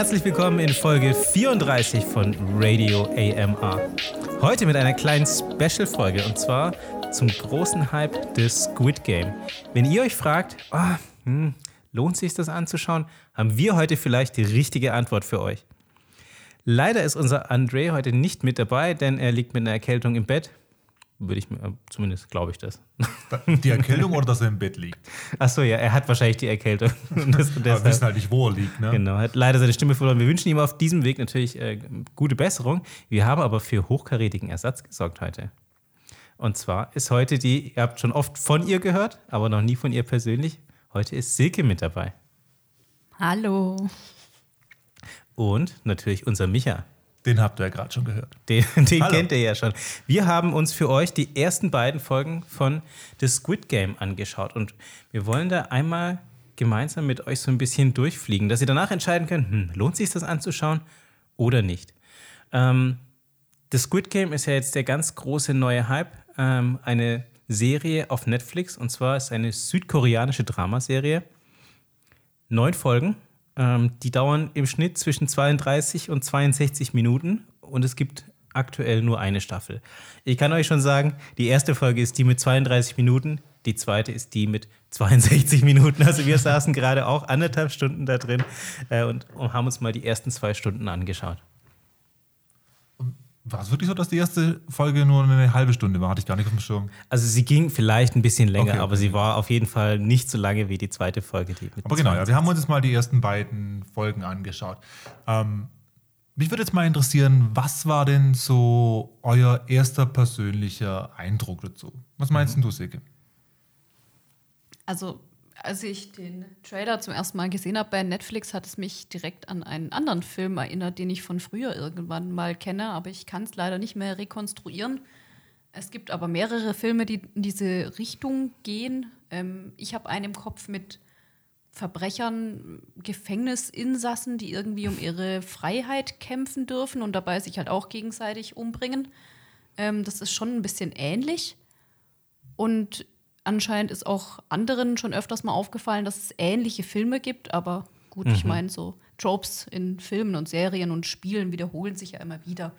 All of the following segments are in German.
Herzlich willkommen in Folge 34 von Radio AMR. Heute mit einer kleinen Special-Folge und zwar zum großen Hype des Squid Game. Wenn ihr euch fragt, oh, hm, lohnt sich das anzuschauen, haben wir heute vielleicht die richtige Antwort für euch. Leider ist unser André heute nicht mit dabei, denn er liegt mit einer Erkältung im Bett würde ich mir, äh, zumindest glaube ich das. Die Erkältung oder dass er im Bett liegt? Achso, ja, er hat wahrscheinlich die Erkältung. das, Aber wissen halt nicht, wo er liegt, ne? Genau, hat leider seine Stimme verloren. Wir wünschen ihm auf diesem Weg natürlich äh, gute Besserung. Wir haben aber für hochkarätigen Ersatz gesorgt heute. Und zwar ist heute die, ihr habt schon oft von ihr gehört, aber noch nie von ihr persönlich. Heute ist Silke mit dabei. Hallo. Und natürlich unser Micha. Den habt ihr ja gerade schon gehört. Den, den kennt ihr ja schon. Wir haben uns für euch die ersten beiden Folgen von The Squid Game angeschaut und wir wollen da einmal gemeinsam mit euch so ein bisschen durchfliegen, dass ihr danach entscheiden könnt, hm, lohnt sich das anzuschauen oder nicht. Ähm, The Squid Game ist ja jetzt der ganz große neue Hype, ähm, eine Serie auf Netflix und zwar ist eine südkoreanische Dramaserie. Neun Folgen ähm, die dauern im Schnitt zwischen 32 und 62 Minuten und es gibt aktuell nur eine Staffel. Ich kann euch schon sagen, die erste Folge ist die mit 32 Minuten, die zweite ist die mit 62 Minuten. Also wir saßen gerade auch anderthalb Stunden da drin äh, und, und haben uns mal die ersten zwei Stunden angeschaut. War es wirklich so, dass die erste Folge nur eine halbe Stunde war? Hatte ich gar nicht auf dem Schirm. Also sie ging vielleicht ein bisschen länger, okay, okay. aber sie war auf jeden Fall nicht so lange wie die zweite Folge. Die aber genau, ja, wir haben uns jetzt mal die ersten beiden Folgen angeschaut. Ähm, mich würde jetzt mal interessieren, was war denn so euer erster persönlicher Eindruck dazu? Was meinst mhm. du, Silke? Also als ich den Trailer zum ersten Mal gesehen habe bei Netflix, hat es mich direkt an einen anderen Film erinnert, den ich von früher irgendwann mal kenne, aber ich kann es leider nicht mehr rekonstruieren. Es gibt aber mehrere Filme, die in diese Richtung gehen. Ähm, ich habe einen im Kopf mit Verbrechern, Gefängnisinsassen, die irgendwie um ihre Freiheit kämpfen dürfen und dabei sich halt auch gegenseitig umbringen. Ähm, das ist schon ein bisschen ähnlich. Und anscheinend ist auch anderen schon öfters mal aufgefallen, dass es ähnliche Filme gibt, aber gut, mhm. ich meine, so Tropes in Filmen und Serien und Spielen wiederholen sich ja immer wieder.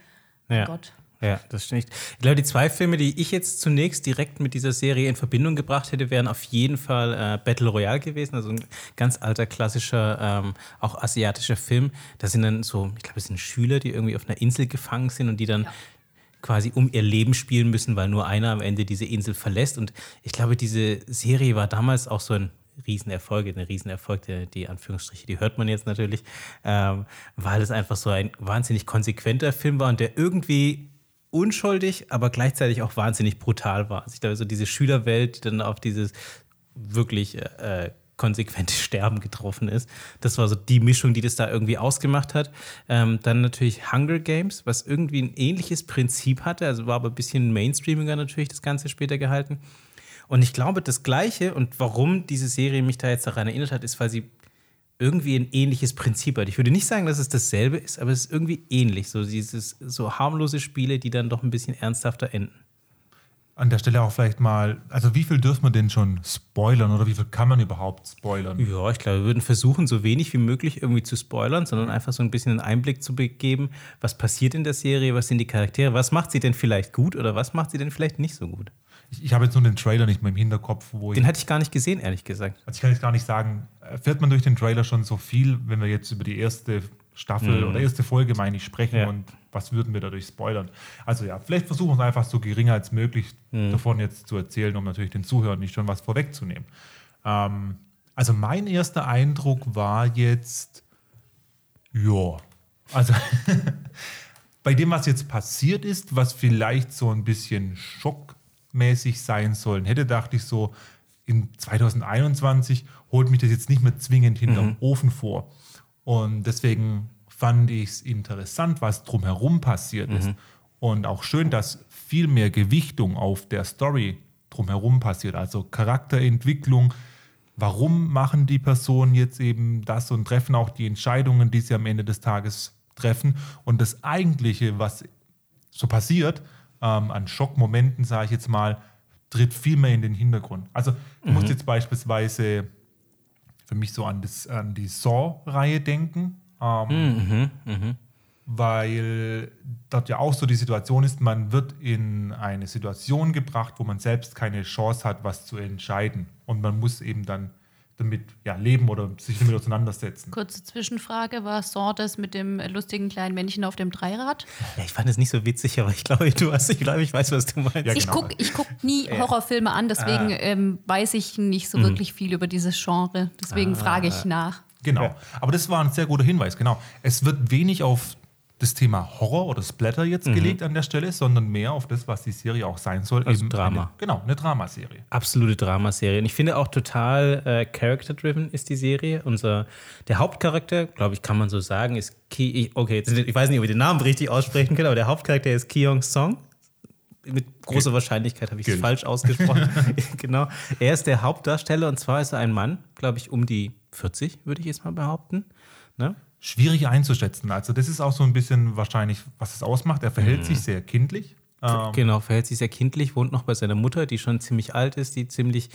Ja. Gott. Ja, das stimmt. Ich glaube, die zwei Filme, die ich jetzt zunächst direkt mit dieser Serie in Verbindung gebracht hätte, wären auf jeden Fall äh, Battle Royale gewesen, also ein ganz alter, klassischer, ähm, auch asiatischer Film. Da sind dann so, ich glaube, es sind Schüler, die irgendwie auf einer Insel gefangen sind und die dann ja quasi um ihr Leben spielen müssen, weil nur einer am Ende diese Insel verlässt. Und ich glaube, diese Serie war damals auch so ein Riesenerfolg, eine Riesenerfolg, die, die Anführungsstriche, die hört man jetzt natürlich, ähm, weil es einfach so ein wahnsinnig konsequenter Film war und der irgendwie unschuldig, aber gleichzeitig auch wahnsinnig brutal war. Also ich glaube, so diese Schülerwelt, die dann auf dieses wirklich äh, konsequente Sterben getroffen ist. Das war so die Mischung, die das da irgendwie ausgemacht hat. Ähm, dann natürlich Hunger Games, was irgendwie ein ähnliches Prinzip hatte, also war aber ein bisschen Mainstreamiger natürlich das Ganze später gehalten. Und ich glaube, das Gleiche und warum diese Serie mich da jetzt daran erinnert hat, ist, weil sie irgendwie ein ähnliches Prinzip hat. Ich würde nicht sagen, dass es dasselbe ist, aber es ist irgendwie ähnlich. So dieses so harmlose Spiele, die dann doch ein bisschen ernsthafter enden an der Stelle auch vielleicht mal, also wie viel dürfen wir denn schon spoilern oder wie viel kann man überhaupt spoilern? Ja, ich glaube, wir würden versuchen, so wenig wie möglich irgendwie zu spoilern, sondern einfach so ein bisschen einen Einblick zu geben, was passiert in der Serie, was sind die Charaktere, was macht sie denn vielleicht gut oder was macht sie denn vielleicht nicht so gut. Ich, ich habe jetzt nur den Trailer nicht mehr im Hinterkopf, wo Den hatte ich gar nicht gesehen, ehrlich gesagt. Also ich kann jetzt gar nicht sagen, erfährt man durch den Trailer schon so viel, wenn wir jetzt über die erste Staffel mhm. oder erste Folge, meine ich, sprechen ja. und was würden wir dadurch spoilern. Also ja, vielleicht versuchen wir es einfach so gering als möglich mhm. davon jetzt zu erzählen, um natürlich den Zuhörern nicht schon was vorwegzunehmen. Ähm, also mein erster Eindruck war jetzt, ja, also bei dem, was jetzt passiert ist, was vielleicht so ein bisschen schockmäßig sein sollen hätte, dachte ich so, in 2021 holt mich das jetzt nicht mehr zwingend hinterm mhm. Ofen vor. Und deswegen fand ich es interessant, was drumherum passiert mhm. ist. Und auch schön, dass viel mehr Gewichtung auf der Story drumherum passiert. Also Charakterentwicklung. Warum machen die Personen jetzt eben das und treffen auch die Entscheidungen, die sie am Ende des Tages treffen? Und das Eigentliche, was so passiert, ähm, an Schockmomenten, sage ich jetzt mal, tritt viel mehr in den Hintergrund. Also, du mhm. musst jetzt beispielsweise für mich so an, das, an die Saw-Reihe denken. Ähm, Mhm, mhm. weil dort ja auch so die Situation ist, man wird in eine Situation gebracht, wo man selbst keine Chance hat, was zu entscheiden. Und man muss eben dann damit ja, leben oder sich damit auseinandersetzen. Kurze Zwischenfrage: War Saw das mit dem lustigen kleinen Männchen auf dem Dreirad? Ja, ich fand es nicht so witzig, aber ich glaube, du hast, ich glaube, ich weiß, was du meinst. Ja, Ich genau. gucke ich guck nie Horrorfilme an, deswegen Ah. ähm, weiß ich nicht Mhm. so wirklich viel über dieses Genre. Deswegen frage ich nach. Genau. Aber das war ein sehr guter Hinweis, genau. Es wird wenig auf das Thema Horror oder Splatter jetzt gelegt an der Stelle, sondern mehr auf das, was die Serie auch sein soll. Mhm. Also eben Drama. Eine, genau, eine Dramaserie. absolute Dramaserie. Und ich finde auch total äh, character-driven ist die Serie. Unser, der Hauptcharakter, glaube ich, kann man so sagen, ist Ki. Okay, jetzt, ich weiß nicht, ob ich den Namen richtig aussprechen kann, aber der Hauptcharakter ist Kyung Song. Mit großer. Wahrscheinlichkeit habe ich es falsch ausgesprochen. genau. Er ist der Hauptdarsteller und zwar ist er ein Mann, glaube ich, um die 40, würde ich jetzt mal behaupten. Ne? Schwierig einzuschätzen. Also, das ist auch so ein bisschen wahrscheinlich, was es ausmacht. Er verhält Mhm. sich sehr kindlich. Ähm, Genau, verhält sich sehr kindlich, wohnt noch bei seiner Mutter, die schon ziemlich alt ist, die ziemlich,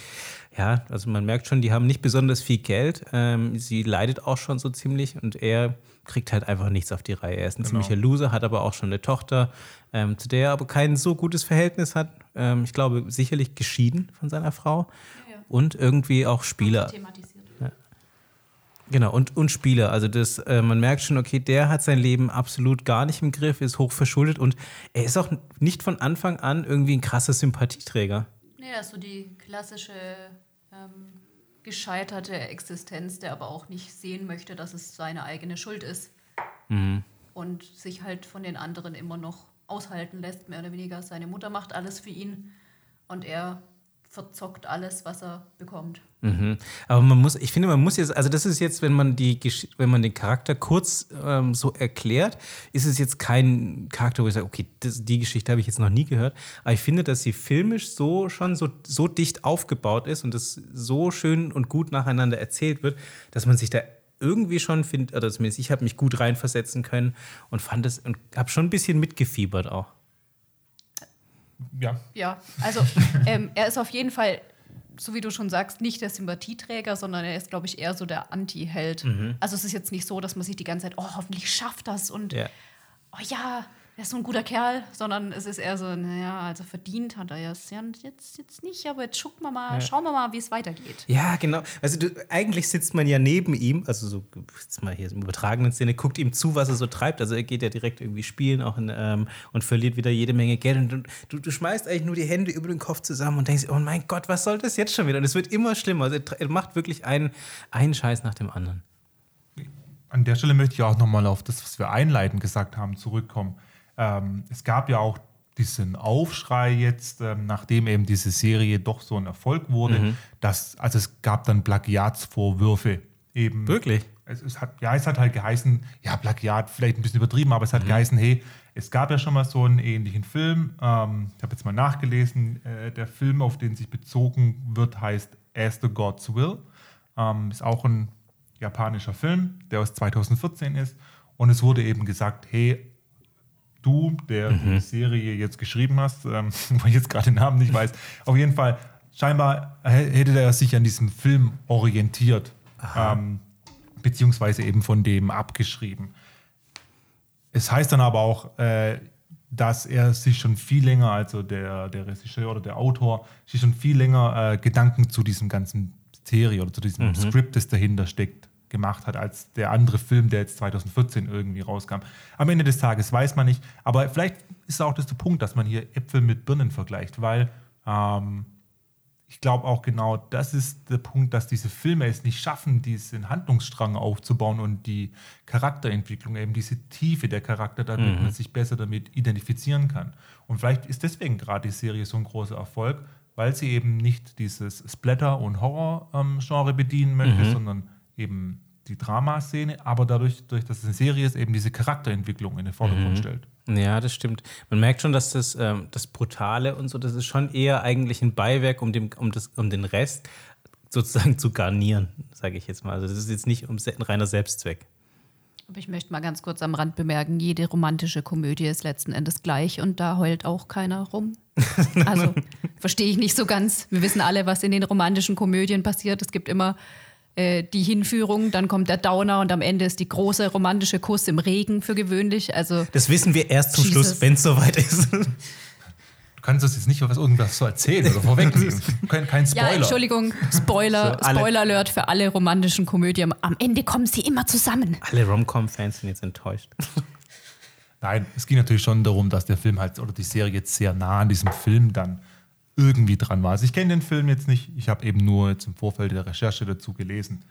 ja, also man merkt schon, die haben nicht besonders viel Geld. Ähm, sie leidet auch schon so ziemlich und er kriegt halt einfach nichts auf die Reihe. Er ist ein Genau. ziemlicher Loser, hat aber auch schon eine Tochter, ähm, zu der er aber kein so gutes Verhältnis hat. Ähm, ich glaube, sicherlich geschieden von seiner Frau und irgendwie auch Spieler. Genau, und, und Spieler. Also das, äh, man merkt schon, okay, der hat sein Leben absolut gar nicht im Griff, ist hochverschuldet und er ist auch nicht von Anfang an irgendwie ein krasser Sympathieträger. Ja, so die klassische ähm, gescheiterte Existenz, der aber auch nicht sehen möchte, dass es seine eigene Schuld ist. Und sich halt von den anderen immer noch aushalten lässt, mehr oder weniger. Seine Mutter macht alles für ihn und er verzockt alles, was er bekommt. Mhm. Aber man muss, ich finde, man muss jetzt, also das ist jetzt, wenn man die, Gesch- wenn man den Charakter kurz ähm, so erklärt, ist es jetzt kein Charakter, wo ich sage, okay, das, die Geschichte habe ich jetzt noch nie gehört. Aber ich finde, dass sie filmisch so schon so, so dicht aufgebaut ist und das so schön und gut nacheinander erzählt wird, dass man sich da irgendwie schon findet, oder zumindest ich habe mich gut reinversetzen können und fand es und habe schon ein bisschen mitgefiebert auch. ja, Ja, also ähm, er ist auf jeden Fall, so wie du schon sagst, nicht der Sympathieträger, sondern er ist, glaube ich, eher so der Anti-Held. Also es ist jetzt nicht so, dass man sich die ganze Zeit, oh, hoffentlich schafft das und Ja. oh ja, er ist so ein guter Kerl, sondern es ist eher so, naja, also verdient hat er ja es ja jetzt, jetzt nicht, aber jetzt gucken wir mal, schauen wir mal, wie es weitergeht. Ja, genau. Also du, eigentlich sitzt man ja neben ihm, also so jetzt mal hier im übertragenen Sinne, guckt ihm zu, was er so treibt. Also er geht ja direkt irgendwie spielen auch in, ähm, und verliert wieder jede Menge Geld. Und du, du, schmeißt eigentlich nur die Hände über den Kopf zusammen und denkst, oh mein Gott, was soll das jetzt schon wieder? Und es wird immer schlimmer. Also er, er macht wirklich einen, einen Scheiß nach dem anderen. An der Stelle möchte ich auch nochmal auf das, was wir einleitend gesagt haben, zurückkommen. Ähm, es gab ja auch diesen Aufschrei jetzt, ähm, nachdem eben diese Serie doch so ein Erfolg wurde, Mhm. dass, also es gab dann Plagiatsvorwürfe eben. Wirklich? Es, es hat, ja, es hat halt geheißen, ja, Plagiat, vielleicht ein bisschen übertrieben, aber es Mhm. hat geheißen, hey, es gab ja schon mal so einen ähnlichen Film. Ähm, ich habe jetzt mal nachgelesen, äh, der Film, auf den sich bezogen wird, heißt As the Gods Will. Ähm, ist auch ein japanischer Film, der aus 2014 ist. Und es wurde eben gesagt, hey, du, der die Serie jetzt geschrieben hast, ähm, wo ich jetzt gerade den Namen nicht weiß, auf jeden Fall, scheinbar hä- hätte er sich an diesem Film orientiert, ähm, beziehungsweise eben von dem abgeschrieben. Es heißt dann aber auch, äh, dass er sich schon viel länger, also der, der Regisseur oder der Autor, sich schon viel länger äh, Gedanken zu diesem ganzen Serie oder zu diesem Skript, das dahinter steckt, gemacht hat, als der andere Film, der jetzt 2014 irgendwie rauskam. Am Ende des Tages weiß man nicht, aber vielleicht ist auch das der Punkt, dass man hier Äpfel mit Birnen vergleicht, weil ähm, ich glaube auch genau, das ist der Punkt, dass diese Filme es nicht schaffen, diesen Handlungsstrang aufzubauen und die Charakterentwicklung, eben diese Tiefe der Charakter, damit man sich besser damit identifizieren kann. Und vielleicht ist deswegen gerade die Serie so ein großer Erfolg, weil sie eben nicht dieses Splatter- und Horror-Genre bedienen möchte, sondern eben die Dramaszene, aber dadurch, durch dass es eine Serie ist, eben diese Charakterentwicklung in den Vordergrund stellt. Ja, das stimmt. Man merkt schon, dass das, ähm, das Brutale und so, das ist schon eher eigentlich ein Beiwerk, um, dem, um, das, um den Rest sozusagen zu garnieren, sage ich jetzt mal. Also das ist jetzt nicht um ein reiner Selbstzweck. Aber ich möchte mal ganz kurz am Rand bemerken, jede romantische Komödie ist letzten Endes gleich und da heult auch keiner rum. Also verstehe ich nicht so ganz. Wir wissen alle, was in den romantischen Komödien passiert. Es gibt immer äh, die Hinführung, dann kommt der Downer und am Ende ist die große romantische Kuss im Regen für gewöhnlich. Also das wissen wir erst zum Jesus. Schluss, wenn es soweit ist. Du kannst uns jetzt nicht was irgendwas so erzählen oder vorwegnehmen. kein, kein Spoiler. Ja, Entschuldigung, Spoiler, So, Spoiler Alert für alle romantischen Komödien. Am Ende kommen sie immer zusammen. Alle Rom-Com-Fans sind jetzt enttäuscht. Nein, es ging natürlich schon darum, dass der Film halt oder die Serie jetzt sehr nah an diesem Film dann irgendwie dran war. Also ich kenne den Film jetzt nicht, ich habe eben nur im Vorfeld der Recherche dazu gelesen.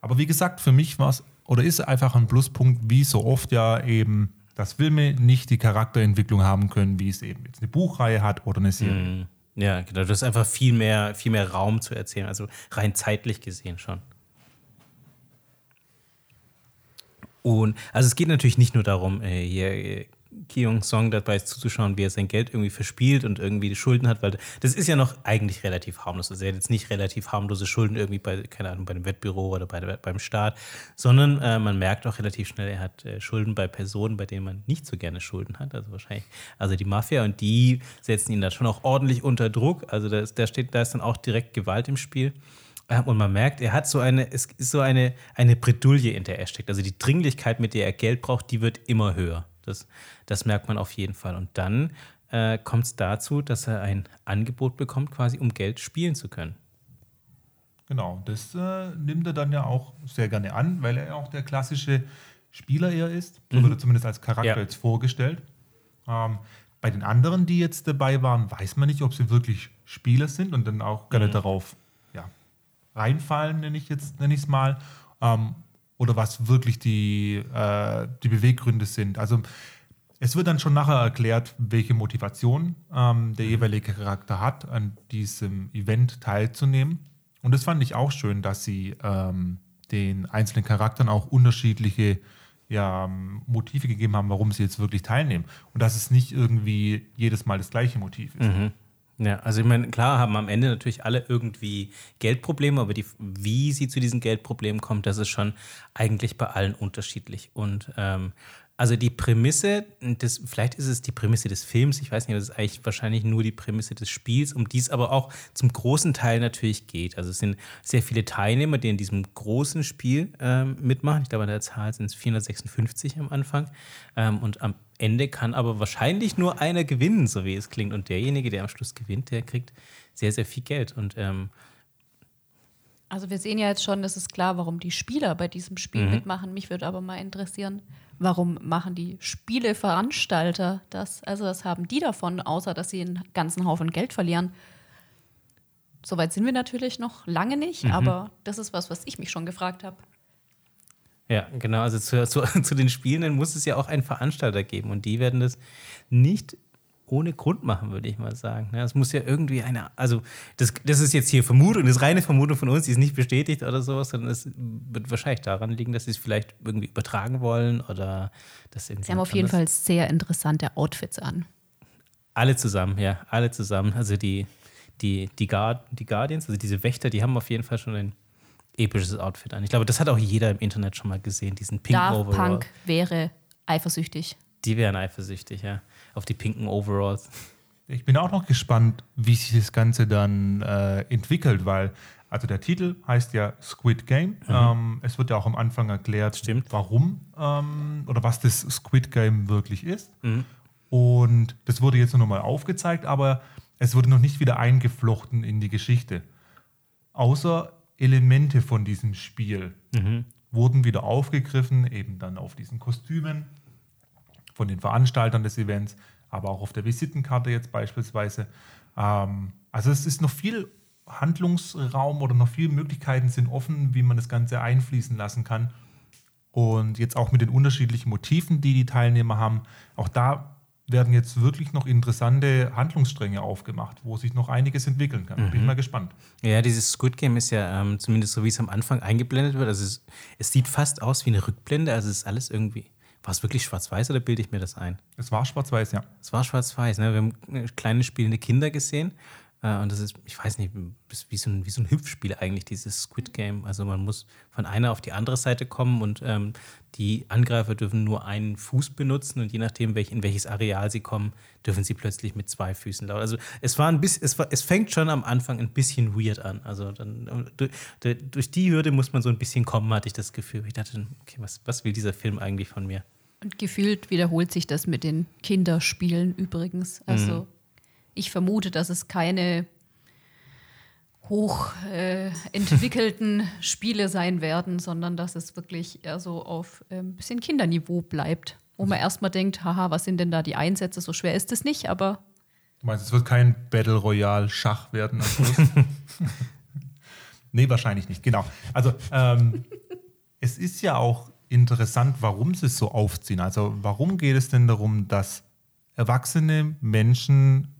Aber wie gesagt, für mich war es oder ist einfach ein Pluspunkt, wie so oft ja eben, dass Filme nicht die Charakterentwicklung haben können, wie es eben jetzt eine Buchreihe hat oder eine Serie. Ja, genau. Du hast einfach viel mehr, viel mehr Raum zu erzählen, also rein zeitlich gesehen schon. Und also es geht natürlich nicht nur darum, äh, hier äh, Kyung Song dabei zuzuschauen, wie er sein Geld irgendwie verspielt und irgendwie die Schulden hat, weil das ist ja noch eigentlich relativ harmlos. Also er hat jetzt nicht relativ harmlose Schulden irgendwie bei, keine Ahnung, bei dem Wettbüro oder bei beim Staat, sondern äh, man merkt auch relativ schnell, er hat äh, Schulden bei Personen, bei denen man nicht so gerne Schulden hat. Also wahrscheinlich, also die Mafia und die setzen ihn da schon auch ordentlich unter Druck. Also da, ist- da steht, da ist dann auch direkt Gewalt im Spiel. Ähm, Und man merkt, er hat so eine, es ist so eine, eine Bredouille, in der er steckt. Also die Dringlichkeit, mit der er Geld braucht, die wird immer höher. Das, das merkt man auf jeden Fall. Und dann äh, kommt es dazu, dass er ein Angebot bekommt, quasi um Geld spielen zu können. Genau, das äh, nimmt er dann ja auch sehr gerne an, weil er ja auch der klassische Spieler eher ist. So wird er zumindest als Charakter Ja. jetzt vorgestellt. Ähm, bei den anderen, die jetzt dabei waren, weiß man nicht, ob sie wirklich Spieler sind und dann auch gerne darauf ja, reinfallen, nenne ich jetzt, nenne ich es mal. Ähm, oder was wirklich die, äh, die Beweggründe sind. Also es wird dann schon nachher erklärt, welche Motivation ähm, der jeweilige Charakter hat, an diesem Event teilzunehmen. Und das fand ich auch schön, dass sie ähm, den einzelnen Charakteren auch unterschiedliche ja, Motive gegeben haben, warum sie jetzt wirklich teilnehmen. Und dass es nicht irgendwie jedes Mal das gleiche Motiv ist. Ja, also ich meine, klar haben am Ende natürlich alle irgendwie Geldprobleme, aber die, wie sie zu diesen Geldproblemen kommt, das ist schon eigentlich bei allen unterschiedlich. Und ähm, also die Prämisse, des, vielleicht ist es die Prämisse des Films, ich weiß nicht, aber es ist eigentlich wahrscheinlich nur die Prämisse des Spiels, um die es aber auch zum großen Teil natürlich geht. Also es sind sehr viele Teilnehmer, die in diesem großen Spiel ähm, mitmachen. Ich glaube, an der Zahl sind es 456 am Anfang. Ähm, und am Ende kann aber wahrscheinlich nur einer gewinnen, so wie es klingt. Und derjenige, der am Schluss gewinnt, der kriegt sehr, sehr viel Geld. Und ähm, Also wir sehen ja jetzt schon, das ist klar, warum die Spieler bei diesem Spiel Mhm. mitmachen. Mich würde aber mal interessieren, warum machen die Spieleveranstalter das? Also was haben die davon, außer dass sie einen ganzen Haufen Geld verlieren? Soweit sind wir natürlich noch lange nicht, Mhm. aber das ist was, was ich mich schon gefragt habe. Ja, genau. Also zu, zu, zu den Spielenden muss es ja auch einen Veranstalter geben und die werden das nicht ohne Grund machen, würde ich mal sagen. Es muss ja irgendwie eine, also das, das ist jetzt hier Vermutung, das ist reine Vermutung von uns, die ist nicht bestätigt oder sowas, sondern es wird wahrscheinlich daran liegen, dass sie es vielleicht irgendwie übertragen wollen oder das irgendwie. Sie haben auf jeden Fall sehr interessante Outfits an. Alle zusammen, ja, alle zusammen. Also die, die, die, Guard, die Guardians, also diese Wächter, die haben auf jeden Fall schon ein episches Outfit an. Ich glaube, das hat auch jeder im Internet schon mal gesehen, diesen Daft Overall. Punk wäre eifersüchtig. Die wären eifersüchtig, ja. Auf die pinken Overalls. Ich bin auch noch gespannt, wie sich das Ganze dann äh, entwickelt, weil also der Titel heißt ja Squid Game. Ähm, es wird ja auch am Anfang erklärt, Stimmt. warum ähm, oder was das Squid Game wirklich ist. Und das wurde jetzt nur noch mal aufgezeigt, aber es wurde noch nicht wieder eingeflochten in die Geschichte. Außer Elemente von diesem Spiel wurden wieder aufgegriffen, eben dann auf diesen Kostümen von den Veranstaltern des Events, aber auch auf der Visitenkarte jetzt beispielsweise. Ähm, also es ist noch viel Handlungsraum oder noch viele Möglichkeiten sind offen, wie man das Ganze einfließen lassen kann. Und jetzt auch mit den unterschiedlichen Motiven, die die Teilnehmer haben, auch da werden jetzt wirklich noch interessante Handlungsstränge aufgemacht, wo sich noch einiges entwickeln kann. Bin ich mal gespannt. Ja, dieses Squid Game ist ja ähm, zumindest so, wie es am Anfang eingeblendet wird. Also es, es sieht fast aus wie eine Rückblende. Also es ist alles irgendwie. War es wirklich schwarz-weiß oder bilde ich mir das ein? Es war schwarz-weiß, ja. Es war schwarz-weiß. Ne? Wir haben äh, kleine spielende Kinder gesehen. Äh, und das ist, ich weiß nicht, wie so, ein, wie so ein Hüpfspiel eigentlich, dieses Squid Game. Also man muss von einer auf die andere Seite kommen und ähm, die Angreifer dürfen nur einen Fuß benutzen und je nachdem, welch, in welches Areal sie kommen, dürfen sie plötzlich mit zwei Füßen laufen. Also es war ein bisschen, es, war, es fängt schon am Anfang ein bisschen weird an. Also dann, durch die Hürde muss man so ein bisschen kommen, hatte ich das Gefühl. Ich dachte, okay, was, was will dieser Film eigentlich von mir? Und gefühlt wiederholt sich das mit den Kinderspielen übrigens. Also mhm. Ich vermute, dass es keine hochentwickelten äh, Spiele sein werden, sondern dass es wirklich eher so auf ein ähm, bisschen Kinderniveau bleibt. Wo man erstmal denkt, haha, was sind denn da die Einsätze? So schwer ist es nicht, aber. Du meinst, es wird kein Battle Royale Schach werden nee, wahrscheinlich nicht, genau. Also, ähm, es ist ja auch interessant, warum sie es so aufziehen. Also warum geht es denn darum, dass erwachsene Menschen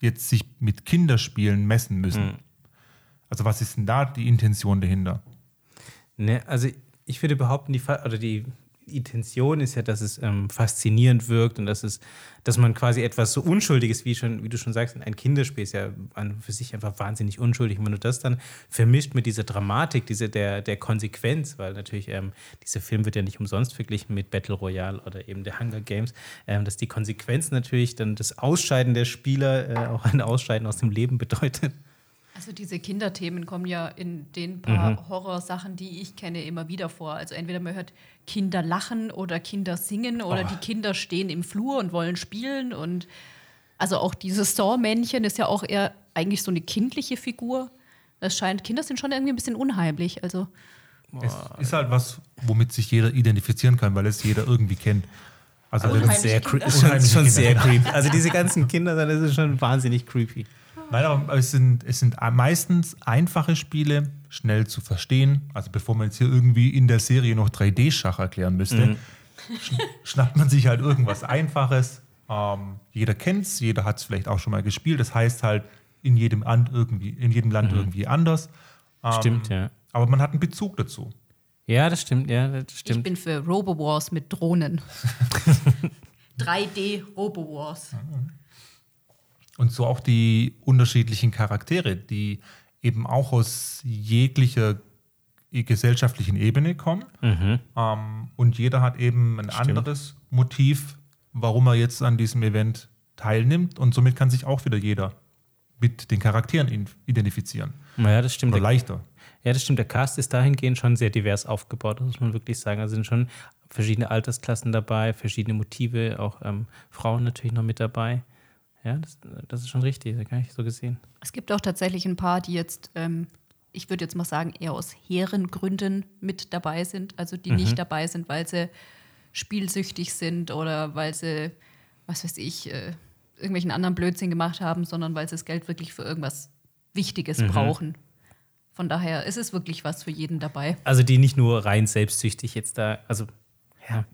jetzt sich mit Kinderspielen messen müssen? Mhm. Also was ist denn da die Intention dahinter? Ne, also ich würde behaupten, die, oder die Intention ist ja, dass es ähm, faszinierend wirkt und dass es, dass man quasi etwas so Unschuldiges, wie schon, wie du schon sagst, ein Kinderspiel ist ja an für sich einfach wahnsinnig unschuldig. Und wenn du das dann vermischt mit dieser Dramatik, diese, der, der Konsequenz, weil natürlich ähm, dieser Film wird ja nicht umsonst verglichen mit Battle Royale oder eben der Hunger Games, ähm, dass die Konsequenz natürlich dann das Ausscheiden der Spieler äh, auch ein Ausscheiden aus dem Leben bedeutet. Also diese Kinderthemen kommen ja in den paar mhm. Horrorsachen, die ich kenne, immer wieder vor. Also entweder man hört Kinder lachen oder Kinder singen oder oh. die Kinder stehen im Flur und wollen spielen und also auch dieses Saw-Männchen ist ja auch eher eigentlich so eine kindliche Figur. Das scheint, Kinder sind schon irgendwie ein bisschen unheimlich. Also es ist halt was, womit sich jeder identifizieren kann, weil es jeder irgendwie kennt. Also sehr ist schon, schon sehr creepy. Also diese ganzen Kinder, das ist schon wahnsinnig creepy. Nein, aber es sind, es sind meistens einfache Spiele, schnell zu verstehen. Also bevor man jetzt hier irgendwie in der Serie noch 3D-Schach erklären müsste, mhm. schnappt man sich halt irgendwas Einfaches. Ähm, jeder kennt es, jeder hat es vielleicht auch schon mal gespielt. Das heißt halt in jedem, Land irgendwie, in jedem Land mhm. irgendwie anders. Ähm, stimmt, ja. Aber man hat einen Bezug dazu. Ja, das stimmt, ja, das stimmt. Ich bin für Robo-Wars mit Drohnen. 3D Robo-Wars. Mhm. Und so auch die unterschiedlichen Charaktere, die eben auch aus jeglicher gesellschaftlichen Ebene kommen. Mhm. Ähm, und jeder hat eben ein Stimmt. anderes Motiv, warum er jetzt an diesem Event teilnimmt. Und somit kann sich auch wieder jeder mit den Charakteren identifizieren. Ja, das stimmt. Oder leichter. Ja, das stimmt. Der Cast ist dahingehend schon sehr divers aufgebaut, das muss man wirklich sagen. Also sind schon verschiedene Altersklassen dabei, verschiedene Motive, auch ähm, Frauen natürlich noch mit dabei. Ja, das, das ist schon richtig, das habe ich so gesehen. Es gibt auch tatsächlich ein paar, die jetzt, ähm, ich würde jetzt mal sagen, eher aus hehren Gründen mit dabei sind. Also die mhm. nicht dabei sind, weil sie spielsüchtig sind oder weil sie, was weiß ich, äh, irgendwelchen anderen Blödsinn gemacht haben, sondern weil sie das Geld wirklich für irgendwas Wichtiges mhm. brauchen. Von daher ist es wirklich was für jeden dabei. Also die nicht nur rein selbstsüchtig jetzt da, also ja,